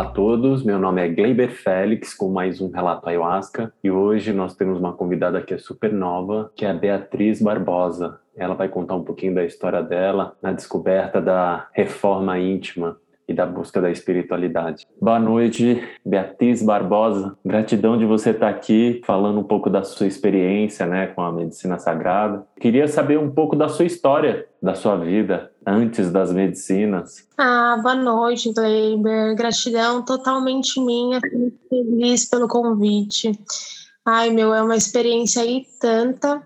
Olá a todos, meu nome é Gleiber Félix com mais um Relato Ayahuasca e hoje nós temos uma convidada que é super nova, que é a Beatriz Barbosa. Ela vai contar um pouquinho da história dela na descoberta da reforma íntima e da busca da espiritualidade. Boa noite, Beatriz Barbosa. Gratidão de você estar aqui falando um pouco da sua experiência, né, com a medicina sagrada. Queria saber um pouco da sua história, da sua vida antes das medicinas. Ah, boa noite, Gleiber. Gratidão totalmente minha. Feliz pelo convite. Ai, meu, é uma experiência aí tanta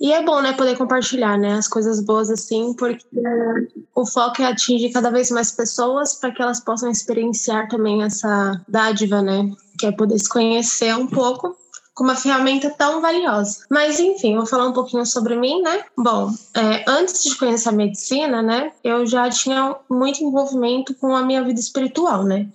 e é bom, né, poder compartilhar, né, as coisas boas assim, porque o foco é atingir cada vez mais pessoas para que elas possam experienciar também essa dádiva, né, que é poder se conhecer um pouco com uma ferramenta tão valiosa. Mas enfim, vou falar um pouquinho sobre mim, né? Bom, é, antes de conhecer a medicina, né, eu já tinha muito envolvimento com a minha vida espiritual, né?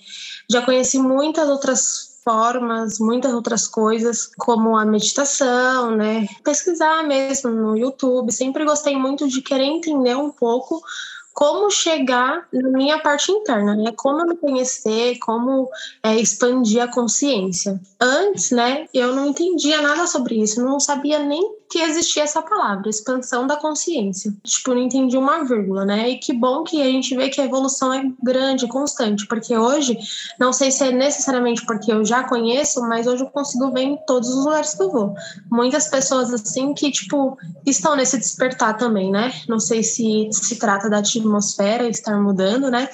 Já conheci muitas outras formas, muitas outras coisas, como a meditação, né? Pesquisar mesmo no YouTube. Sempre gostei muito de querer entender um pouco como chegar na minha parte interna, né? Como me conhecer, como é, expandir a consciência. Antes, né, eu não entendia nada sobre isso, não sabia nem que existia essa palavra, expansão da consciência. Tipo, não entendi uma vírgula, né? E que bom que a gente vê que a evolução é grande, constante, porque hoje, não sei se é necessariamente porque eu já conheço, mas hoje eu consigo ver em todos os lugares que eu vou. Muitas pessoas, assim, que, tipo, estão nesse despertar também, né? Não sei se se trata da atmosfera estar mudando, né?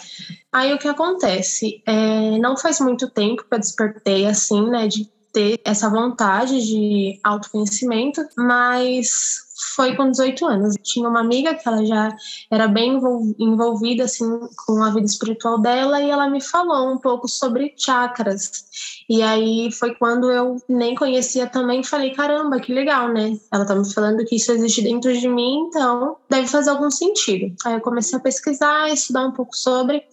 Aí o que acontece? É, não faz muito tempo que eu despertei, assim, né? De ter essa vontade de autoconhecimento, mas foi com 18 anos. Tinha uma amiga que ela já era bem envolvida assim com a vida espiritual dela e ela me falou um pouco sobre chakras. E aí foi quando eu nem conhecia também, falei, caramba, que legal, né? Ela tá me falando que isso existe dentro de mim, então deve fazer algum sentido. Aí eu comecei a pesquisar, estudar um pouco sobre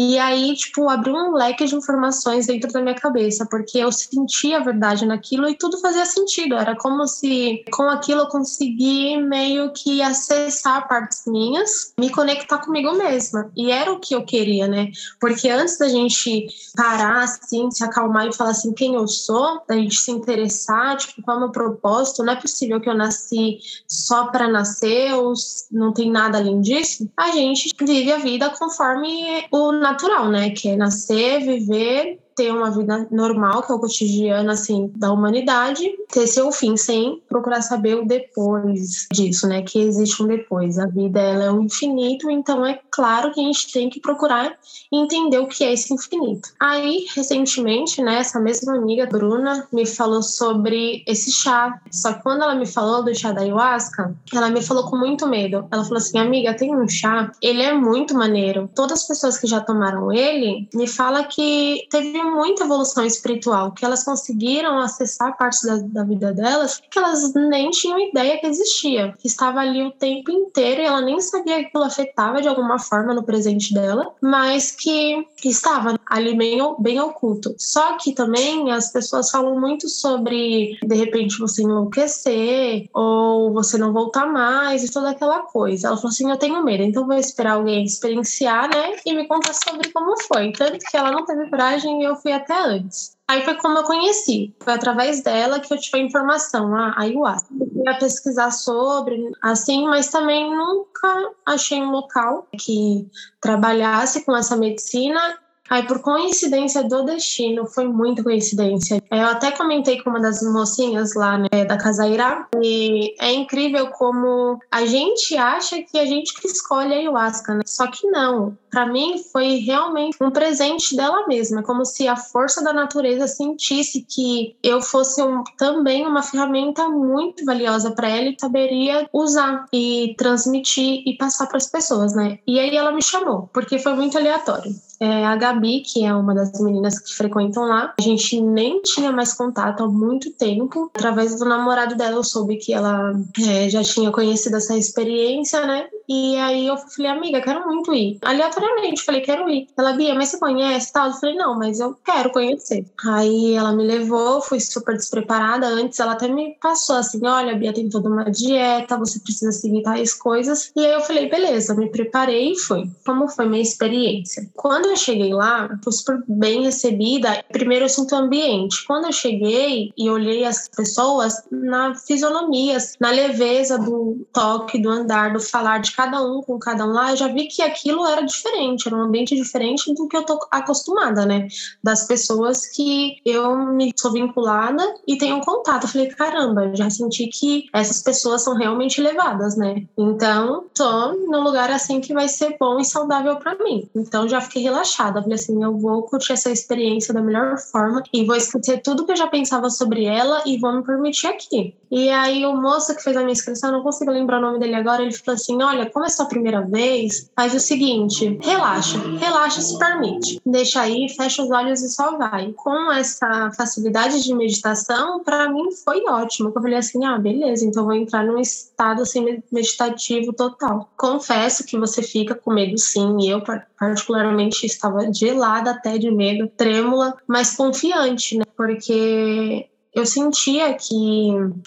e aí, tipo, abriu um leque de informações dentro da minha cabeça, porque eu sentia a verdade naquilo e tudo fazia sentido. Era como se com aquilo eu consegui meio que acessar partes minhas, me conectar comigo mesma. E era o que eu queria, né? Porque antes da gente parar, assim, se acalmar e falar assim, quem eu sou, da gente se interessar, tipo, qual é o meu propósito, não é possível que eu nasci só para nascer ou não tem nada além disso. A gente vive a vida conforme o natural, né? Que é nascer, viver ter uma vida normal, que é o cotidiano assim da humanidade, ter seu fim sem procurar saber o depois disso, né? Que existe um depois. A vida ela é um infinito, então é claro que a gente tem que procurar entender o que é esse infinito. Aí, recentemente, né, essa mesma amiga Bruna me falou sobre esse chá. Só que quando ela me falou do chá da ayahuasca, ela me falou com muito medo. Ela falou assim: "Amiga, tem um chá, ele é muito maneiro. Todas as pessoas que já tomaram ele me fala que teve muita evolução espiritual, que elas conseguiram acessar partes da, da vida delas que elas nem tinham ideia que existia, que estava ali o tempo inteiro e ela nem sabia que aquilo afetava de alguma forma no presente dela, mas que estava ali bem, bem oculto. Só que também as pessoas falam muito sobre de repente você enlouquecer ou você não voltar mais e toda aquela coisa. Ela falou assim: Eu tenho medo, então vou esperar alguém experienciar, né? E me contar sobre como foi. Tanto que ela não teve coragem e eu fui até antes. Aí foi como eu conheci. Foi através dela que eu tive a informação, a ayahuasca. Eu ia pesquisar sobre, assim, mas também nunca achei um local que trabalhasse com essa medicina Aí, por coincidência do destino, foi muita coincidência. Eu até comentei com uma das mocinhas lá né, da Casa Irá, e é incrível como a gente acha que a gente que escolhe a ayahuasca, né? Só que não. Para mim, foi realmente um presente dela mesma, como se a força da natureza sentisse que eu fosse um, também uma ferramenta muito valiosa para ela e saberia usar e transmitir e passar para as pessoas, né? E aí ela me chamou, porque foi muito aleatório. É, a Gabi, que é uma das meninas que frequentam lá, a gente nem tinha mais contato há muito tempo. Através do namorado dela, eu soube que ela é, já tinha conhecido essa experiência, né? E aí eu falei, amiga, quero muito ir. Aleatoriamente, falei, quero ir. Ela, Bia, mas você conhece tal? Eu falei, não, mas eu quero conhecer. Aí ela me levou, fui super despreparada. Antes ela até me passou assim: olha, Bia, tem toda uma dieta, você precisa seguir tais coisas. E aí eu falei, beleza, me preparei e fui. Como foi minha experiência? Quando eu cheguei lá, fui super bem recebida. Primeiro eu sinto o ambiente. Quando eu cheguei e olhei as pessoas, na fisionomia, na leveza do toque, do andar, do falar de cada um com cada um lá, eu já vi que aquilo era diferente, era um ambiente diferente do que eu tô acostumada, né? Das pessoas que eu me sou vinculada e tenho contato. Eu falei, caramba, já senti que essas pessoas são realmente elevadas, né? Então, tô num lugar assim que vai ser bom e saudável para mim. Então, já fiquei relaxada. Falei assim, eu vou curtir essa experiência da melhor forma e vou esquecer tudo que eu já pensava sobre ela e vou me permitir aqui. E aí, o moço que fez a minha inscrição, não consigo lembrar o nome dele agora, ele falou assim: olha, como é sua primeira vez, faz o seguinte, relaxa, relaxa, se permite. Deixa aí, fecha os olhos e só vai. Com essa facilidade de meditação, para mim foi ótimo. Eu falei assim: ah, beleza, então vou entrar num estado assim meditativo total. Confesso que você fica com medo sim, eu particularmente estava gelada até de medo, trêmula, mas confiante, né? Porque eu sentia que,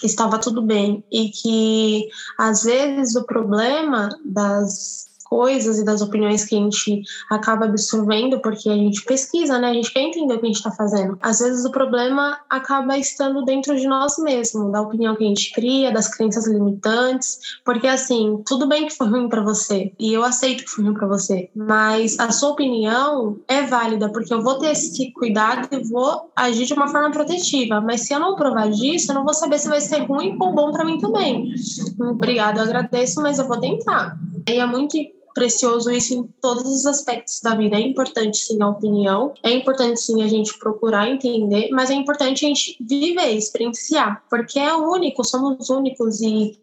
estava tudo bem e que às vezes o problema das coisas e das opiniões que a gente acaba absorvendo porque a gente pesquisa, né? A gente quer entender o que a gente está fazendo. Às vezes o problema acaba estando dentro de nós mesmos, da opinião que a gente cria, das crenças limitantes, porque assim, tudo bem que foi ruim para você e eu aceito que foi ruim para você, mas a sua opinião é válida porque eu vou ter esse cuidado e vou agir de uma forma protetiva, mas se eu não provar disso, eu não vou saber se vai ser ruim ou bom para mim também. Obrigada, eu agradeço, mas eu vou tentar. E é muito precioso isso em todos os aspectos da vida. É importante sim a opinião, é importante sim a gente procurar entender, mas é importante a gente viver, experienciar, porque é único, somos únicos e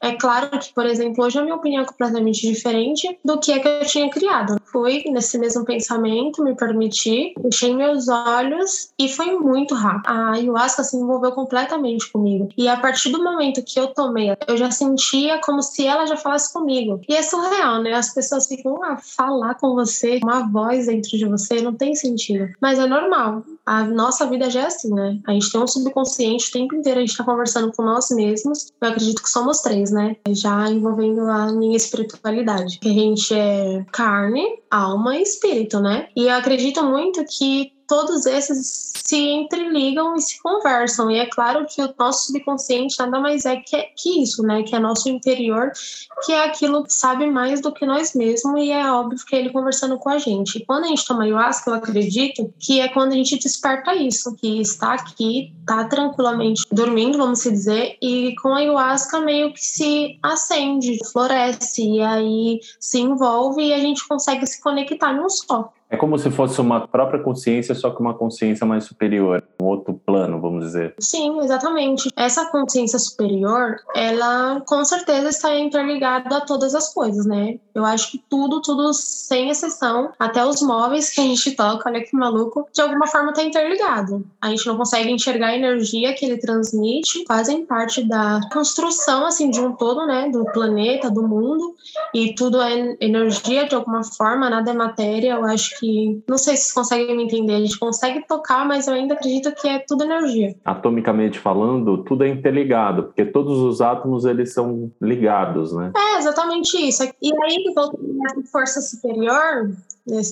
é claro que, por exemplo, hoje a minha opinião é completamente diferente do que é que eu tinha criado. Fui nesse mesmo pensamento, me permiti, fechei meus olhos e foi muito rápido. A ayahuasca se envolveu completamente comigo. E a partir do momento que eu tomei, eu já sentia como se ela já falasse comigo. E é surreal, né? As pessoas ficam a ah, falar com você, uma voz dentro de você, não tem sentido. Mas é normal. A nossa vida já é assim, né? A gente tem um subconsciente o tempo inteiro, a gente tá conversando com nós mesmos. Eu acredito que somos três, né? Já envolvendo a minha espiritualidade. Que a gente é carne, alma e espírito, né? E eu acredito muito que todos esses se entreligam e se conversam. E é claro que o nosso subconsciente nada mais é que, que isso, né? Que é nosso interior, que é aquilo que sabe mais do que nós mesmos, e é óbvio que é ele conversando com a gente. E quando a gente toma ayahuasca, eu acredito que é quando a gente desperta isso, que está aqui, está tranquilamente dormindo, vamos dizer, e com a ayahuasca meio que se acende, floresce, e aí se envolve e a gente consegue se conectar num só. É como se fosse uma própria consciência, só que uma consciência mais superior, um outro plano, vamos dizer. Sim, exatamente. Essa consciência superior, ela com certeza está interligada a todas as coisas, né? Eu acho que tudo, tudo sem exceção, até os móveis que a gente toca, olha que maluco, de alguma forma está interligado. A gente não consegue enxergar a energia que ele transmite, fazem parte da construção assim de um todo, né, do planeta, do mundo, e tudo é energia de alguma forma, nada é matéria. Eu acho que que. Não sei se vocês conseguem me entender. A gente consegue tocar, mas eu ainda acredito que é tudo energia. Atomicamente falando, tudo é interligado, porque todos os átomos eles são ligados, né? É, exatamente isso. E aí, voltando nessa força superior,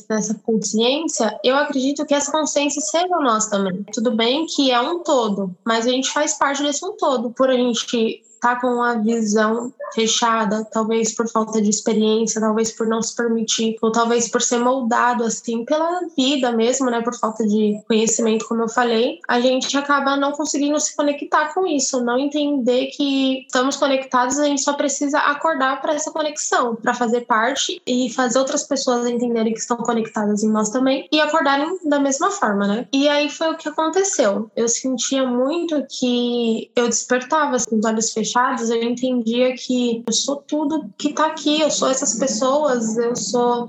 nessa consciência, eu acredito que essa consciência seja nós também. Tudo bem que é um todo, mas a gente faz parte desse um todo. Por a gente tá com a visão fechada, talvez por falta de experiência, talvez por não se permitir, ou talvez por ser moldado assim pela vida mesmo, né, por falta de conhecimento, como eu falei, a gente acaba não conseguindo se conectar com isso, não entender que estamos conectados, a gente só precisa acordar para essa conexão, para fazer parte e fazer outras pessoas entenderem que estão conectadas em nós também e acordarem da mesma forma, né? E aí foi o que aconteceu. Eu sentia muito que eu despertava assim, os olhos fechados fechados, eu entendia que eu sou tudo que tá aqui, eu sou essas pessoas, eu sou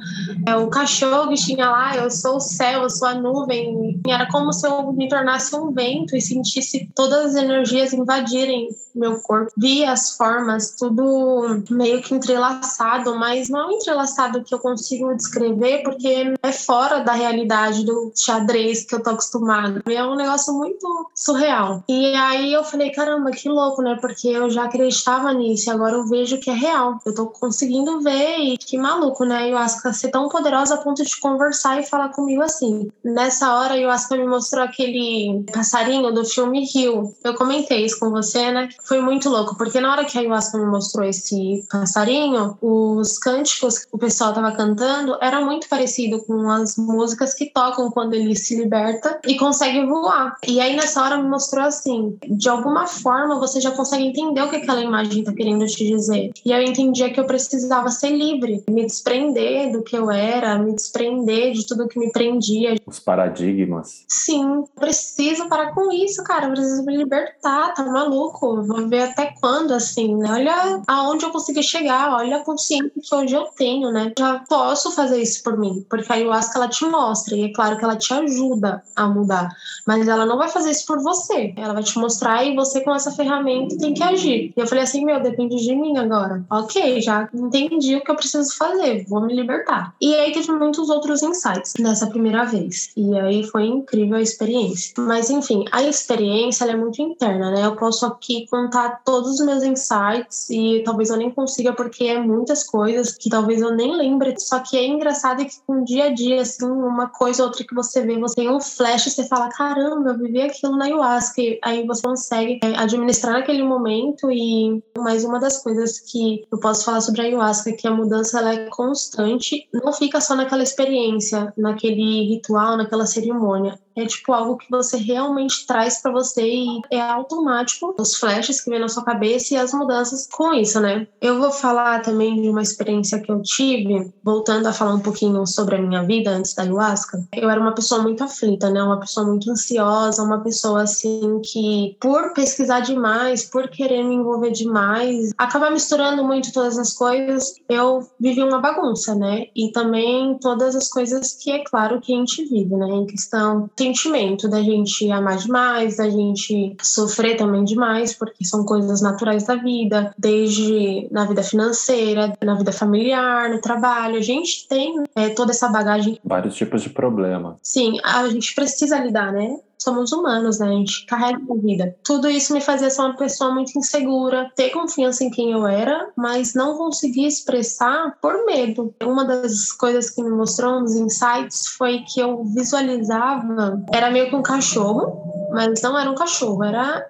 é, o cachorro que tinha lá, eu sou o céu, eu sou a nuvem. Era como se eu me tornasse um vento e sentisse todas as energias invadirem meu corpo. Via as formas, tudo meio que entrelaçado, mas não é um entrelaçado que eu consigo descrever porque é fora da realidade do xadrez que eu tô acostumada. É um negócio muito surreal. E aí eu falei, caramba, que louco, né? Porque eu já acreditava nisso e agora eu vejo que é real. Eu tô conseguindo ver e que maluco, né? E o ser tão poderosa a ponto de conversar e falar comigo assim. Nessa hora, o Asca me mostrou aquele passarinho do filme Rio. Eu comentei isso com você, né? Foi muito louco, porque na hora que a Ayahuasca me mostrou esse passarinho, os cânticos que o pessoal tava cantando era muito parecido com as músicas que tocam quando ele se liberta e consegue voar. E aí nessa hora me mostrou assim, de alguma forma você já consegue entender o que aquela imagem tá querendo te dizer. E eu entendia que eu precisava ser livre, me desprender do que eu era, me desprender de tudo que me prendia. Os paradigmas. Sim, preciso parar com isso, cara, eu preciso me libertar, tá maluco? Vou ver até quando, assim, né? Olha aonde eu consegui chegar, olha a consciência que hoje eu tenho, né? Já posso fazer isso por mim, porque a ayahuasca ela te mostra, e é claro que ela te ajuda a mudar, mas ela não vai fazer isso por você. Ela vai te mostrar e você com essa ferramenta tem que agir. E eu falei assim, meu, depende de mim agora. Ok, já entendi o que eu preciso fazer, vou me libertar. E aí teve muitos outros insights nessa primeira vez. E aí foi incrível a experiência. Mas enfim, a experiência é muito interna, né? Eu posso aqui contar todos os meus insights e talvez eu nem consiga porque é muitas coisas que talvez eu nem lembre. Só que é engraçado que com um dia a dia, assim, uma coisa ou outra que você vê, você tem um flash e você fala, caramba, eu vivi aquilo na ayahuasca. E aí você consegue é, administrar naquele momento e mais uma das coisas que eu posso falar sobre a ayahuasca é que a mudança ela é constante, não fica só naquela experiência, naquele ritual, naquela cerimônia é tipo algo que você realmente traz para você e é automático os flashes que vem na sua cabeça e as mudanças com isso, né? Eu vou falar também de uma experiência que eu tive, voltando a falar um pouquinho sobre a minha vida antes da ayahuasca. Eu era uma pessoa muito aflita, né? Uma pessoa muito ansiosa, uma pessoa assim que por pesquisar demais, por querer me envolver demais, acabar misturando muito todas as coisas, eu vivi uma bagunça, né? E também todas as coisas que é claro que a gente vive, né? Em questão sentimento da gente amar demais, da gente sofrer também demais, porque são coisas naturais da vida, desde na vida financeira, na vida familiar, no trabalho. A gente tem é, toda essa bagagem. Vários tipos de problema. Sim, a gente precisa lidar, né? Somos humanos, né? A gente carrega a vida. Tudo isso me fazia ser uma pessoa muito insegura, ter confiança em quem eu era, mas não conseguir expressar por medo. Uma das coisas que me mostrou uns insights foi que eu visualizava, era meio que um cachorro, mas não era um cachorro, era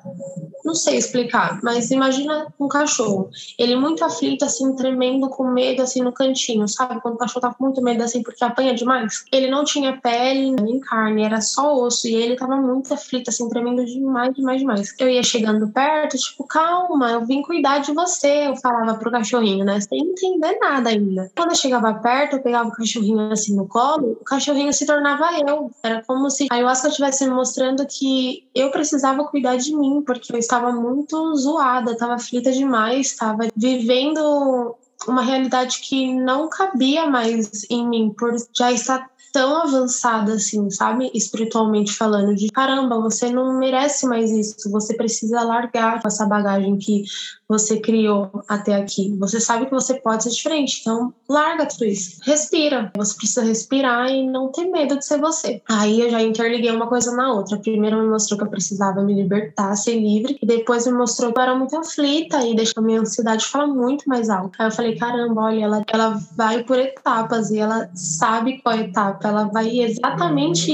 não sei explicar, mas imagina um cachorro. Ele muito aflito, assim, tremendo, com medo, assim, no cantinho, sabe? Quando o cachorro tá com muito medo, assim, porque apanha demais. Ele não tinha pele nem carne, era só osso. E ele tava muito aflito, assim, tremendo demais, demais, demais. Eu ia chegando perto, tipo, calma, eu vim cuidar de você. Eu falava pro cachorrinho, né? Sem entender nada ainda. Quando eu chegava perto, eu pegava o cachorrinho, assim, no colo, o cachorrinho se tornava eu. Era como se a ayahuasca estivesse me mostrando que eu precisava cuidar de mim, porque eu estava muito zoada, estava aflita demais, estava vivendo uma realidade que não cabia mais em mim, por já estar tão avançada assim, sabe? Espiritualmente falando, de caramba, você não merece mais isso, você precisa largar essa bagagem que você criou até aqui. Você sabe que você pode ser diferente, então larga tudo isso. Respira. Você precisa respirar e não ter medo de ser você. Aí eu já interliguei uma coisa na outra. Primeiro me mostrou que eu precisava me libertar, ser livre, e depois me mostrou que eu era muito aflita e deixou minha ansiedade falar muito mais alto. Aí eu falei, caramba, olha, ela, ela vai por etapas e ela sabe qual etapa. Ela vai exatamente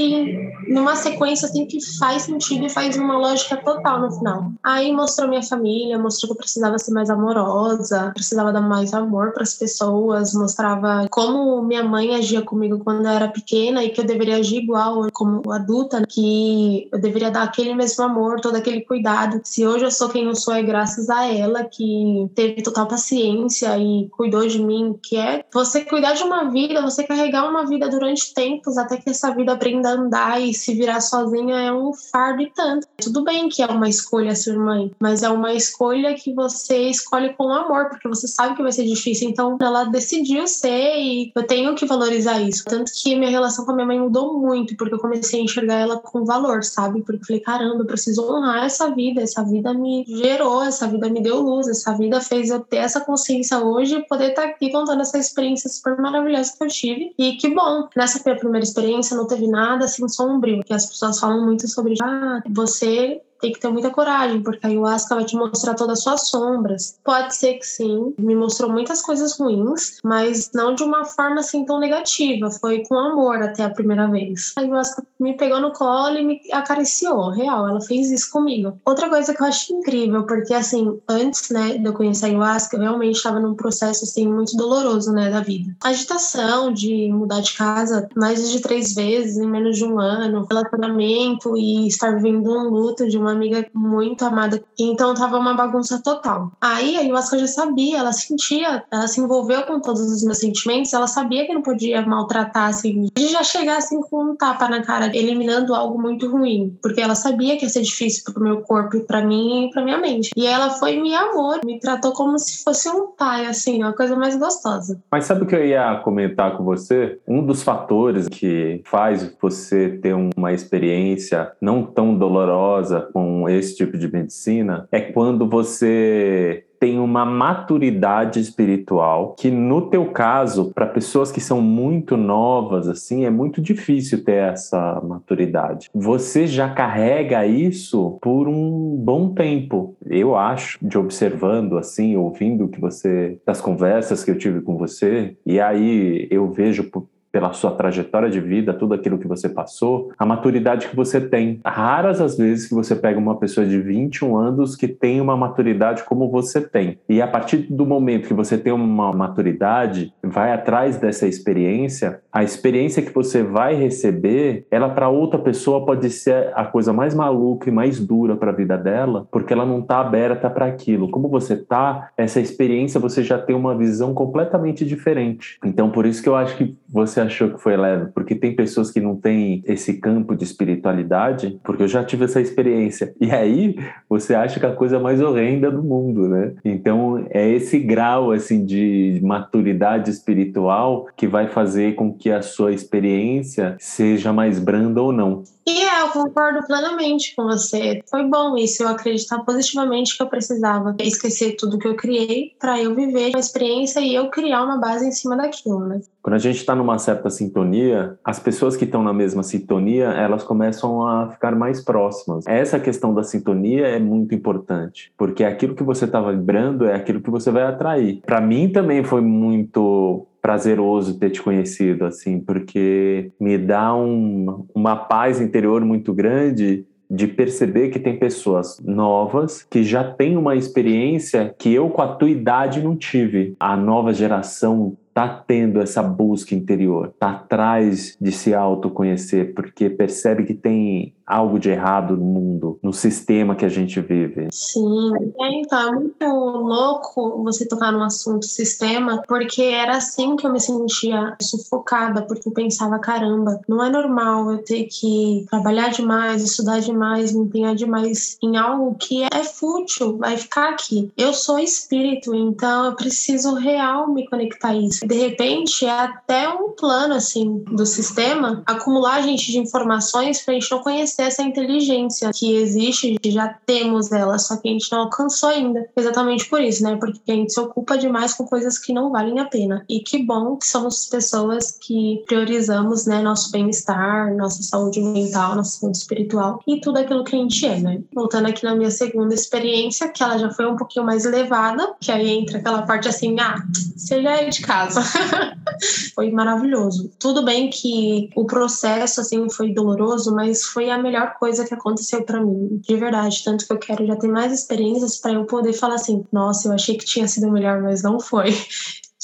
numa sequência assim que faz sentido e faz uma lógica total no final. Aí mostrou minha família, mostrou que eu precisava precisava ser mais amorosa, precisava dar mais amor para as pessoas, mostrava como minha mãe agia comigo quando eu era pequena e que eu deveria agir igual como adulta, que eu deveria dar aquele mesmo amor, todo aquele cuidado. Se hoje eu sou quem eu sou é graças a ela que teve total paciência e cuidou de mim, que é você cuidar de uma vida, você carregar uma vida durante tempos até que essa vida aprenda a andar e se virar sozinha é um fardo e tanto. Tudo bem que é uma escolha ser mãe, mas é uma escolha que você você escolhe com amor, porque você sabe que vai ser difícil. Então, ela decidiu ser e eu tenho que valorizar isso. Tanto que minha relação com a minha mãe mudou muito, porque eu comecei a enxergar ela com valor, sabe? Porque eu falei, caramba, eu preciso honrar essa vida. Essa vida me gerou, essa vida me deu luz, essa vida fez eu ter essa consciência hoje e poder estar aqui contando essa experiência super maravilhosa que eu tive. E que bom, nessa minha primeira experiência não teve nada assim sombrio, que as pessoas falam muito sobre, ah, você tem que ter muita coragem, porque a ayahuasca vai te mostrar todas as suas sombras. Pode ser que sim, me mostrou muitas coisas ruins, mas não de uma forma assim tão negativa. Foi com amor até a primeira vez. A ayahuasca me pegou no colo e me acariciou, real, ela fez isso comigo. Outra coisa que eu acho incrível, porque assim, antes, né, de eu conhecer a ayahuasca, eu realmente estava num processo assim muito doloroso, né, da vida. agitação de mudar de casa mais de três vezes em menos de um ano, relacionamento e estar vivendo um luto de uma uma amiga muito amada. Então tava uma bagunça total. Aí a ayahuasca já sabia, ela sentia, ela se envolveu com todos os meus sentimentos, ela sabia que não podia maltratar assim, de já chegar assim com um tapa na cara, eliminando algo muito ruim, porque ela sabia que ia ser difícil pro meu corpo e para mim e pra minha mente. E ela foi me amor, me tratou como se fosse um pai, assim, a coisa mais gostosa. Mas sabe o que eu ia comentar com você? Um dos fatores que faz você ter uma experiência não tão dolorosa com esse tipo de medicina é quando você tem uma maturidade espiritual que no teu caso, para pessoas que são muito novas assim, é muito difícil ter essa maturidade. Você já carrega isso por um bom tempo, eu acho, de observando assim, ouvindo que você das conversas que eu tive com você, e aí eu vejo pela sua trajetória de vida, tudo aquilo que você passou, a maturidade que você tem. Raras as vezes que você pega uma pessoa de 21 anos que tem uma maturidade como você tem. E a partir do momento que você tem uma maturidade, vai atrás dessa experiência, a experiência que você vai receber, ela para outra pessoa pode ser a coisa mais maluca e mais dura para a vida dela, porque ela não está aberta para aquilo. Como você tá, essa experiência você já tem uma visão completamente diferente. Então por isso que eu acho que você achou que foi leve? Porque tem pessoas que não têm esse campo de espiritualidade, porque eu já tive essa experiência. E aí você acha que a coisa mais horrenda do mundo, né? Então é esse grau assim de maturidade espiritual que vai fazer com que a sua experiência seja mais branda ou não. E é, eu concordo plenamente com você. Foi bom isso, eu acreditar positivamente que eu precisava esquecer tudo que eu criei para eu viver a experiência e eu criar uma base em cima daquilo, né? Quando a gente está numa certa sintonia, as pessoas que estão na mesma sintonia, elas começam a ficar mais próximas. Essa questão da sintonia é muito importante, porque aquilo que você está vibrando é aquilo que você vai atrair. Para mim também foi muito prazeroso ter te conhecido, assim, porque me dá um, uma paz interior muito grande de perceber que tem pessoas novas que já têm uma experiência que eu com a tua idade não tive. A nova geração tá tendo essa busca interior, tá atrás de se autoconhecer, porque percebe que tem algo de errado no mundo, no sistema que a gente vive. Sim, é, então é muito louco você tocar no assunto sistema, porque era assim que eu me sentia sufocada, porque eu pensava, caramba, não é normal eu ter que trabalhar demais, estudar demais, me empenhar demais em algo que é fútil, vai ficar aqui. Eu sou espírito, então eu preciso real me conectar a isso. De repente, é até um plano assim do sistema acumular gente de informações para a gente não conhecer essa inteligência que existe, já temos ela, só que a gente não alcançou ainda. Exatamente por isso, né? Porque a gente se ocupa demais com coisas que não valem a pena. E que bom que somos pessoas que priorizamos, né, nosso bem-estar, nossa saúde mental, nossa saúde espiritual e tudo aquilo que a gente é, né? Voltando aqui na minha segunda experiência, que ela já foi um pouquinho mais elevada, que aí entra aquela parte assim, ah, você já é de casa. foi maravilhoso. Tudo bem que o processo assim foi doloroso, mas foi a melhor coisa que aconteceu para mim, de verdade. Tanto que eu quero já ter mais experiências para eu poder falar assim: nossa, eu achei que tinha sido melhor, mas não foi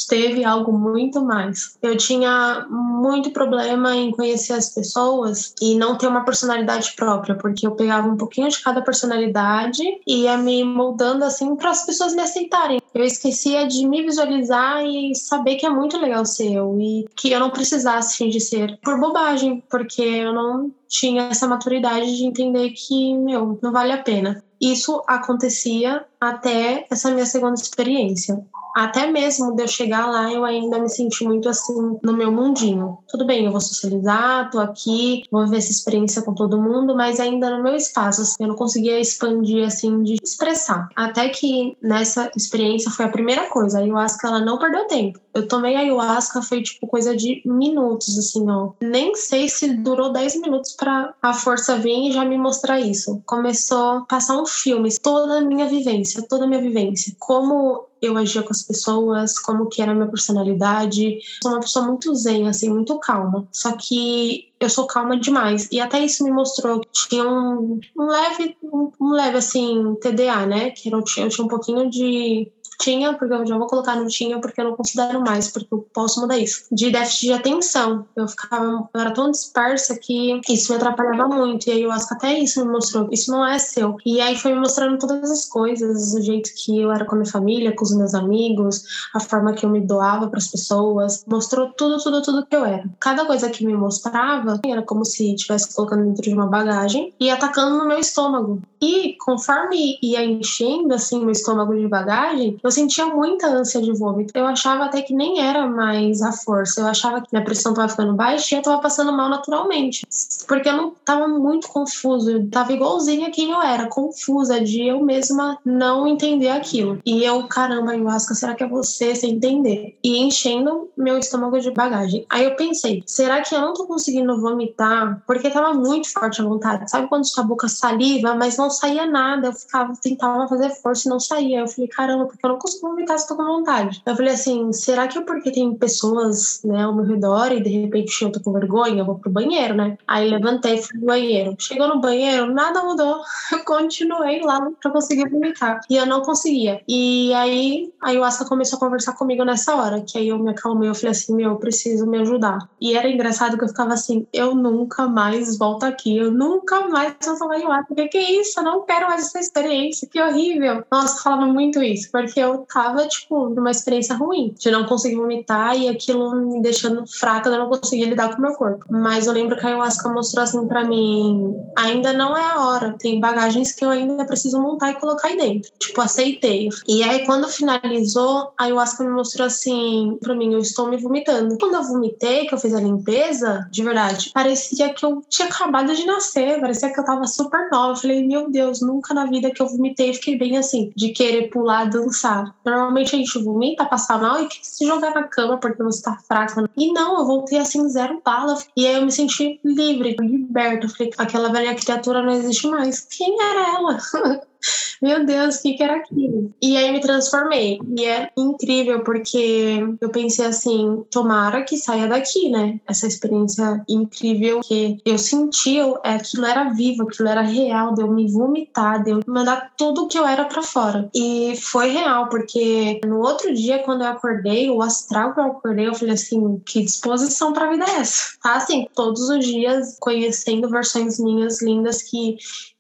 teve algo muito mais. Eu tinha muito problema em conhecer as pessoas e não ter uma personalidade própria, porque eu pegava um pouquinho de cada personalidade e ia me moldando assim para as pessoas me aceitarem. Eu esquecia de me visualizar e saber que é muito legal ser eu e que eu não precisasse fingir ser por bobagem, porque eu não tinha essa maturidade de entender que, meu, não vale a pena. Isso acontecia até essa minha segunda experiência até mesmo de eu chegar lá, eu ainda me senti muito assim no meu mundinho. Tudo bem, eu vou socializar, tô aqui, vou ver essa experiência com todo mundo, mas ainda no meu espaço, assim, eu não conseguia expandir assim de expressar. Até que nessa experiência foi a primeira coisa, a ayahuasca ela não perdeu tempo. Eu tomei a ayahuasca foi tipo coisa de minutos assim, ó. Nem sei se durou 10 minutos para a força vir e já me mostrar isso. Começou a passar um filme, toda a minha vivência, toda a minha vivência, como eu agia com as pessoas, como que era a minha personalidade. Sou uma pessoa muito zen, assim, muito calma. Só que eu sou calma demais. E até isso me mostrou que tinha um, um leve, um, um, leve, assim, TDA, né? Que eu tinha, eu tinha um pouquinho de tinha, porque eu já vou colocar no tinha, porque eu não considero mais, porque eu posso mudar isso. De déficit de atenção. Eu ficava, eu era tão dispersa que isso me atrapalhava muito. E aí eu acho que até isso me mostrou, isso não é seu. E aí foi me mostrando todas as coisas, o jeito que eu era com a minha família, com os meus amigos, a forma que eu me doava para as pessoas. Mostrou tudo, tudo, tudo que eu era. Cada coisa que me mostrava era como se estivesse colocando dentro de uma bagagem e atacando no meu estômago. E conforme ia enchendo assim meu estômago de bagagem, eu sentia muita ânsia de vômito. Eu achava até que nem era mais a força. Eu achava que minha pressão estava ficando baixa e eu estava passando mal naturalmente. Porque eu não estava muito confuso. Eu tava igualzinha quem eu era, confusa de eu mesma não entender aquilo. E eu, caramba, ayahuasca, será que é você sem entender? E enchendo meu estômago de bagagem. Aí eu pensei, será que eu não tô conseguindo vomitar? Porque tava muito forte a vontade. Sabe quando sua boca saliva, mas não saía nada? Eu ficava, tentava fazer força e não saía. Eu falei, caramba, porque eu não consigo vomitar se tô com vontade. Eu falei assim, será que é porque tem pessoas, né, ao meu redor e de repente eu tô com vergonha, eu vou pro banheiro, né? Aí levantei, fui pro banheiro. Chegou no banheiro, nada mudou. Eu continuei lá pra conseguir vomitar. E eu não conseguia. E aí a ayahuasca começou a conversar comigo nessa hora, que aí eu me acalmei, eu falei assim, meu, eu preciso me ajudar. E era engraçado que eu ficava assim, eu nunca mais volto aqui, eu nunca mais vou tomar ayahuasca. O que, que é isso? Eu não quero mais essa experiência, que horrível. Nossa, eu falava muito isso, porque eu tava, tipo, numa experiência ruim, de não conseguir vomitar e aquilo me deixando fraca, de não conseguir lidar com o meu corpo. Mas eu lembro que a ayahuasca mostrou assim para mim: ainda não é a hora, tem bagagens que eu ainda preciso montar e colocar aí dentro. Tipo, aceitei. E aí, quando finalizou, a ayahuasca me mostrou assim para mim: eu estou me vomitando. Quando eu vomitei, que eu fiz a limpeza, de verdade, parecia que eu tinha acabado de nascer, parecia que eu tava super nova. Eu falei: meu Deus, nunca na vida que eu vomitei fiquei bem assim, de querer pular, dançar. Normalmente a gente vomita, passa mal e se jogar na cama porque você tá fraca. E não, eu voltei assim, zero bala. E aí eu me senti livre, liberta. Falei, aquela velha criatura não existe mais. Quem era ela? meu Deus, o que, que era aquilo? E aí me transformei. E é incrível, porque eu pensei assim, tomara que saia daqui, né? Essa experiência incrível que eu senti, eu, é, aquilo era vivo, aquilo era real, deu me vomitar, deu mandar tudo que eu era para fora. E foi real, porque no outro dia, quando eu acordei, o astral que eu acordei, eu falei assim, que disposição pra vida é essa? Tá assim, todos os dias conhecendo versões minhas lindas que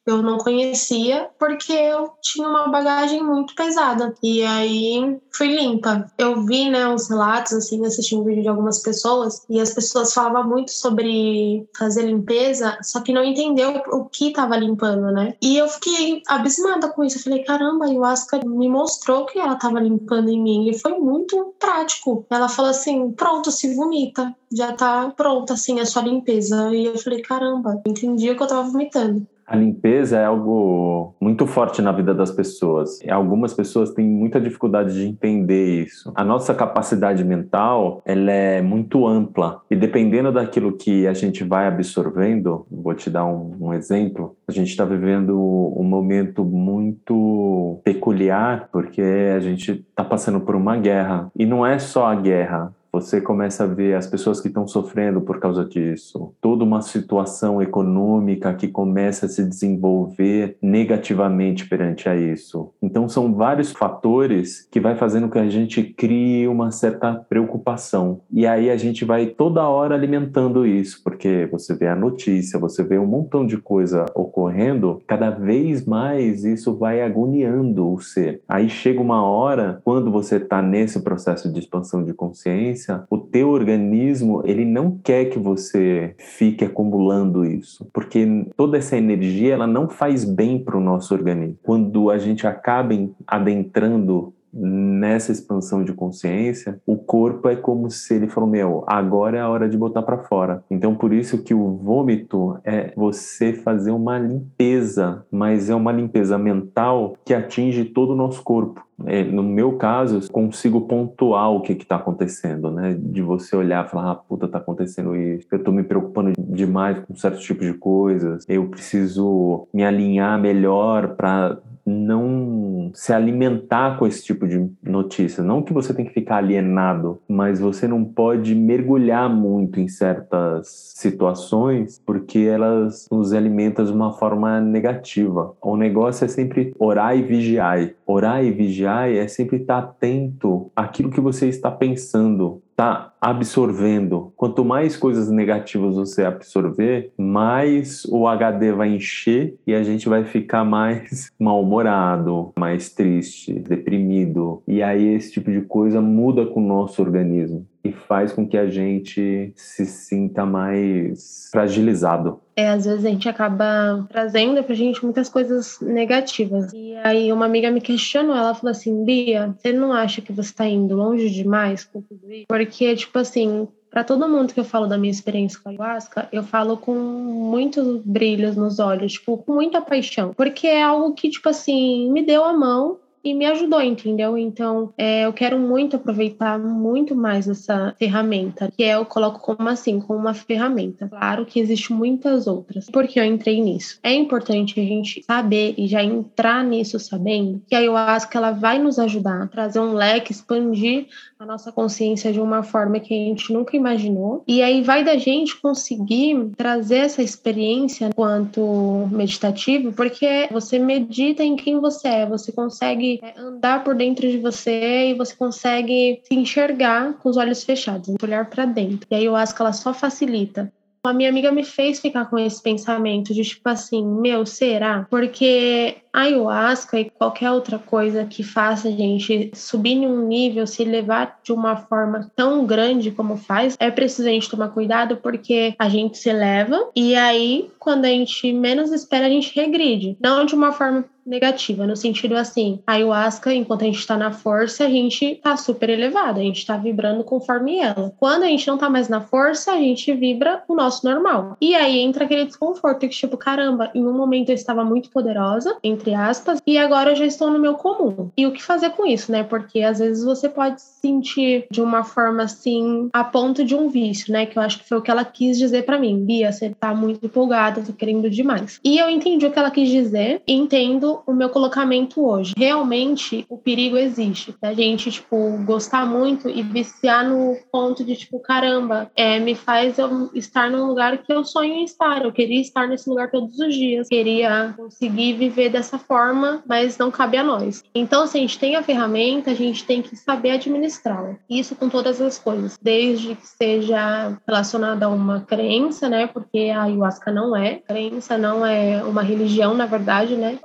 eu não conhecia porque eu tinha uma bagagem muito pesada. E aí fui limpa. Eu vi, né, os relatos, assim, assisti um vídeo de algumas pessoas e as pessoas falavam muito sobre fazer limpeza, só que não entendeu o que estava limpando, né? E eu fiquei abismada com isso. Eu falei, caramba, a ayahuasca me mostrou que ela estava limpando em mim e foi muito prático. Ela falou assim: pronto, se vomita. Já tá pronta, assim, a sua limpeza. E eu falei, caramba, entendi o que eu tava vomitando. A limpeza é algo muito forte na vida das pessoas. E algumas pessoas têm muita dificuldade de entender isso. A nossa capacidade mental, ela é muito ampla e dependendo daquilo que a gente vai absorvendo, vou te dar um, um exemplo. A gente está vivendo um momento muito peculiar porque a gente está passando por uma guerra e não é só a guerra você começa a ver as pessoas que estão sofrendo por causa disso, toda uma situação econômica que começa a se desenvolver negativamente perante a isso. Então são vários fatores que vai fazendo que a gente crie uma certa preocupação. E aí a gente vai toda hora alimentando isso, porque você vê a notícia, você vê um montão de coisa ocorrendo, cada vez mais isso vai agoniando o ser. Aí chega uma hora, quando você está nesse processo de expansão de consciência, o teu organismo, ele não quer que você fique acumulando isso, porque toda essa energia, ela não faz bem para o nosso organismo. Quando a gente acaba adentrando nessa expansão de consciência, o corpo é como se ele falou: Meu, agora é a hora de botar para fora. Então, por isso que o vômito é você fazer uma limpeza, mas é uma limpeza mental que atinge todo o nosso corpo. É, no meu caso, consigo pontuar o que está acontecendo, né? De você olhar e falar, ah, puta, tá acontecendo isso. Eu estou me preocupando demais com certos tipos de coisas. Eu preciso me alinhar melhor para não se alimentar com esse tipo de notícia. Não que você tem que ficar alienado, mas você não pode mergulhar muito em certas situações porque elas nos alimentam de uma forma negativa. O negócio é sempre orar e vigiar. Orar e vigiar é sempre estar atento àquilo que você está pensando, está absorvendo. Quanto mais coisas negativas você absorver, mais o HD vai encher e a gente vai ficar mais mal-humorado, mais triste, deprimido. E aí esse tipo de coisa muda com o nosso organismo e faz com que a gente se sinta mais fragilizado. É, às vezes a gente acaba trazendo pra gente muitas coisas negativas. E aí uma amiga me questionou, ela falou assim, Bia, você não acha que você tá indo longe demais com tudo isso? Porque, tipo assim, para todo mundo que eu falo da minha experiência com a ayahuasca, eu falo com muitos brilhos nos olhos, tipo, com muita paixão. Porque é algo que, tipo assim, me deu a mão e me ajudou, entendeu? Então, é, eu quero muito aproveitar muito mais essa ferramenta, que é, eu coloco como assim, como uma ferramenta. Claro que existe muitas outras, porque eu entrei nisso. É importante a gente saber e já entrar nisso sabendo que a ayahuasca ela vai nos ajudar a trazer um leque, expandir a nossa consciência de uma forma que a gente nunca imaginou. E aí vai da gente conseguir trazer essa experiência quanto meditativo, porque você medita em quem você é, você consegue é, andar por dentro de você e você consegue se enxergar com os olhos fechados, olhar para dentro. E aí eu acho que ela só facilita. A minha amiga me fez ficar com esse pensamento de tipo assim, meu, será? Porque ayahuasca e qualquer outra coisa que faça a gente subir em um nível, se levar de uma forma tão grande como faz, é preciso a gente tomar cuidado porque a gente se eleva e aí, quando a gente menos espera, a gente regride. Não de uma forma negativa, no sentido assim, a ayahuasca, enquanto a gente está na força, a gente tá super elevado, a gente está vibrando conforme ela. Quando a gente não tá mais na força, a gente vibra o nosso normal. E aí entra aquele desconforto que, tipo, caramba, em um momento eu estava muito poderosa, entre aspas, e agora eu já estou no meu comum. E o que fazer com isso, né? Porque às vezes você pode se sentir de uma forma assim, a ponto de um vício, né? Que eu acho que foi o que ela quis dizer para mim. Bia, você tá muito empolgada, tô querendo demais. E eu entendi o que ela quis dizer, entendo o meu colocamento hoje. Realmente, o perigo existe da gente, tipo, gostar muito e viciar no ponto de, tipo, caramba, é, me faz eu estar num lugar que eu sonho em estar. Eu queria estar nesse lugar todos os dias. Queria conseguir viver dessa forma, mas não cabe a nós. Então, se a gente tem a ferramenta, a gente tem que saber administrá-la. Isso com todas as coisas, desde que seja relacionada a uma crença, né? Porque a ayahuasca não é crença, não é uma religião, na verdade, né?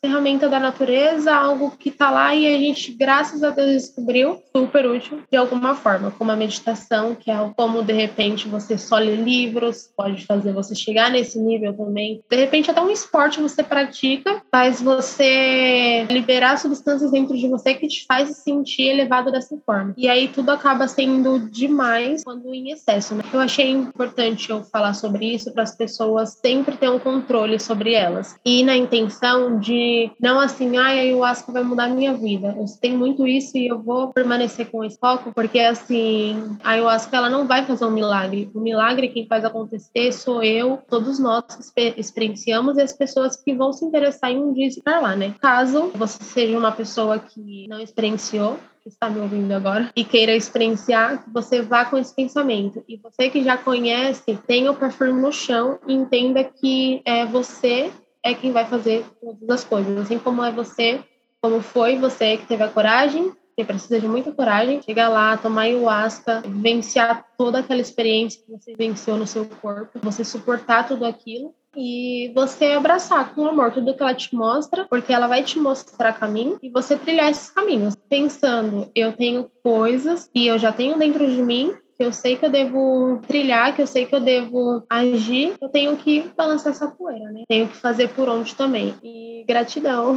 Ferramenta da natureza, algo que está lá e a gente, graças a Deus, descobriu super útil de alguma forma, como a meditação, que é como de repente você só lê livros, pode fazer você chegar nesse nível também. De repente, até um esporte você pratica, faz você liberar substâncias dentro de você que te faz se sentir elevado dessa forma. E aí tudo acaba sendo demais quando em excesso. Né? Eu achei importante eu falar sobre isso para as pessoas sempre ter um controle sobre elas. E na intenção de não assim, ai, a ayahuasca vai mudar a minha vida. Eu tenho muito isso e eu vou permanecer com esse foco, porque assim, a ayahuasca ela não vai fazer um milagre. O milagre quem faz acontecer sou eu, todos nós que experienciamos e as pessoas que vão se interessar em um dia estar lá, né? Caso você seja uma pessoa que não experienciou, que está me ouvindo agora e queira experienciar, você vá com esse pensamento. E você que já conhece, tenha o firme no chão e entenda que é você é quem vai fazer todas as coisas. Assim como é você, como foi você que teve a coragem porque precisa de muita coragem. Chegar lá, tomar ayahuasca, vivenciar toda aquela experiência que você venceu no seu corpo, você suportar tudo aquilo e você abraçar com amor tudo que ela te mostra, porque ela vai te mostrar caminho e você trilhar esses caminhos, pensando, eu tenho coisas que eu já tenho dentro de mim que eu sei que eu devo trilhar, que eu sei que eu devo agir, eu tenho que balançar essa poeira, né? Tenho que fazer por onde também. E gratidão.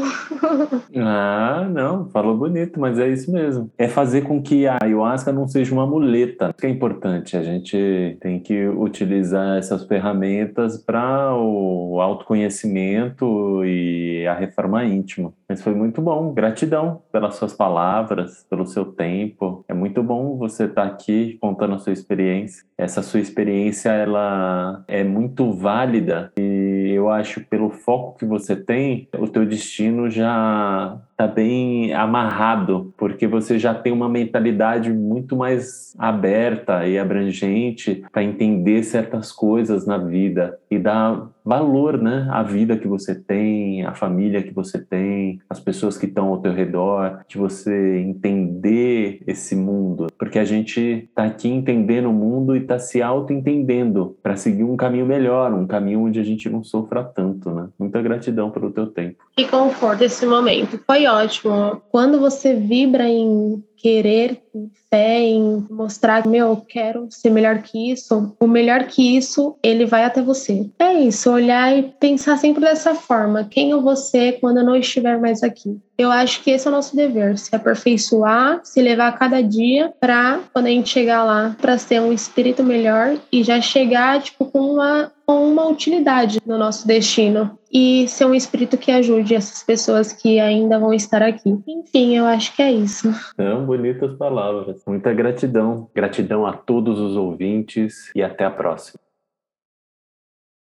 ah, não, falou bonito, mas é isso mesmo. É fazer com que a ayahuasca não seja uma muleta. Isso que é importante. A gente tem que utilizar essas ferramentas para o autoconhecimento e a reforma íntima. Mas foi muito bom. Gratidão pelas suas palavras, pelo seu tempo. É muito bom você estar aqui contando a sua experiência. Essa sua experiência ela é muito válida e eu acho pelo foco que você tem, o teu destino já está bem amarrado, porque você já tem uma mentalidade muito mais aberta e abrangente para entender certas coisas na vida e dar valor, né, à vida que você tem, à família que você tem, as pessoas que estão ao teu redor, de você entender esse mundo, porque a gente está aqui entendendo o mundo e está se auto-entendendo para seguir um caminho melhor, um caminho onde a gente não sofra tanto, né? Muita gratidão pelo teu tempo. Que conforto esse momento. Foi ótimo. Quando você vibra em querer, fé, em mostrar, meu, eu quero ser melhor que isso, o melhor que isso, ele vai até você. É isso, olhar e pensar sempre dessa forma. Quem eu vou ser quando eu não estiver mais aqui? Eu acho que esse é o nosso dever, se aperfeiçoar, se levar a cada dia para quando a gente chegar lá, para ser um espírito melhor e já chegar tipo com uma uma utilidade no nosso destino e ser um espírito que ajude essas pessoas que ainda vão estar aqui. Enfim, eu acho que é isso. São bonitas palavras. Muita gratidão. Gratidão a todos os ouvintes e até a próxima.